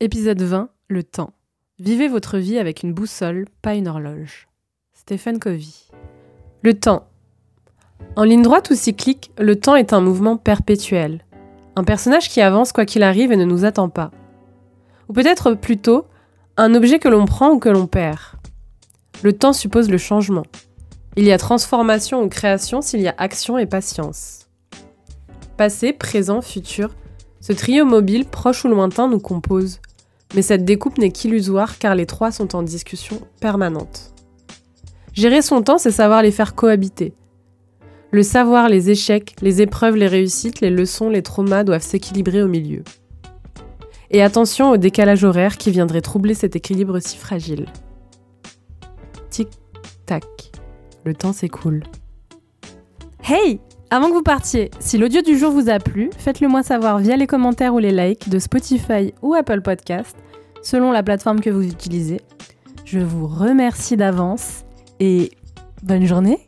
Épisode 20, le temps. Vivez votre vie avec une boussole, pas une horloge. Stephen Covey. Le temps. En ligne droite ou cyclique, le temps est un mouvement perpétuel. Un personnage qui avance quoi qu'il arrive et ne nous attend pas. Ou peut-être plutôt, un objet que l'on prend ou que l'on perd. Le temps suppose le changement. Il y a transformation ou création s'il y a action et patience. Passé, présent, futur, ce trio mobile, proche ou lointain, nous compose. Mais cette découpe n'est qu'illusoire car les trois sont en discussion permanente. Gérer son temps, c'est savoir les faire cohabiter. Le savoir, les échecs, les épreuves, les réussites, les leçons, les traumas doivent s'équilibrer au milieu. Et attention au décalage horaire qui viendrait troubler cet équilibre si fragile. Tic, tac. Le temps s'écoule. Hey Avant que vous partiez, si l'audio du jour vous a plu, faites-le moi savoir via les commentaires ou les likes de Spotify ou Apple Podcast, selon la plateforme que vous utilisez. Je vous remercie d'avance et bonne journée